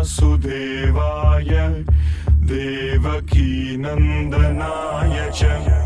वासुदेवाय देवकीनन्दनाय च।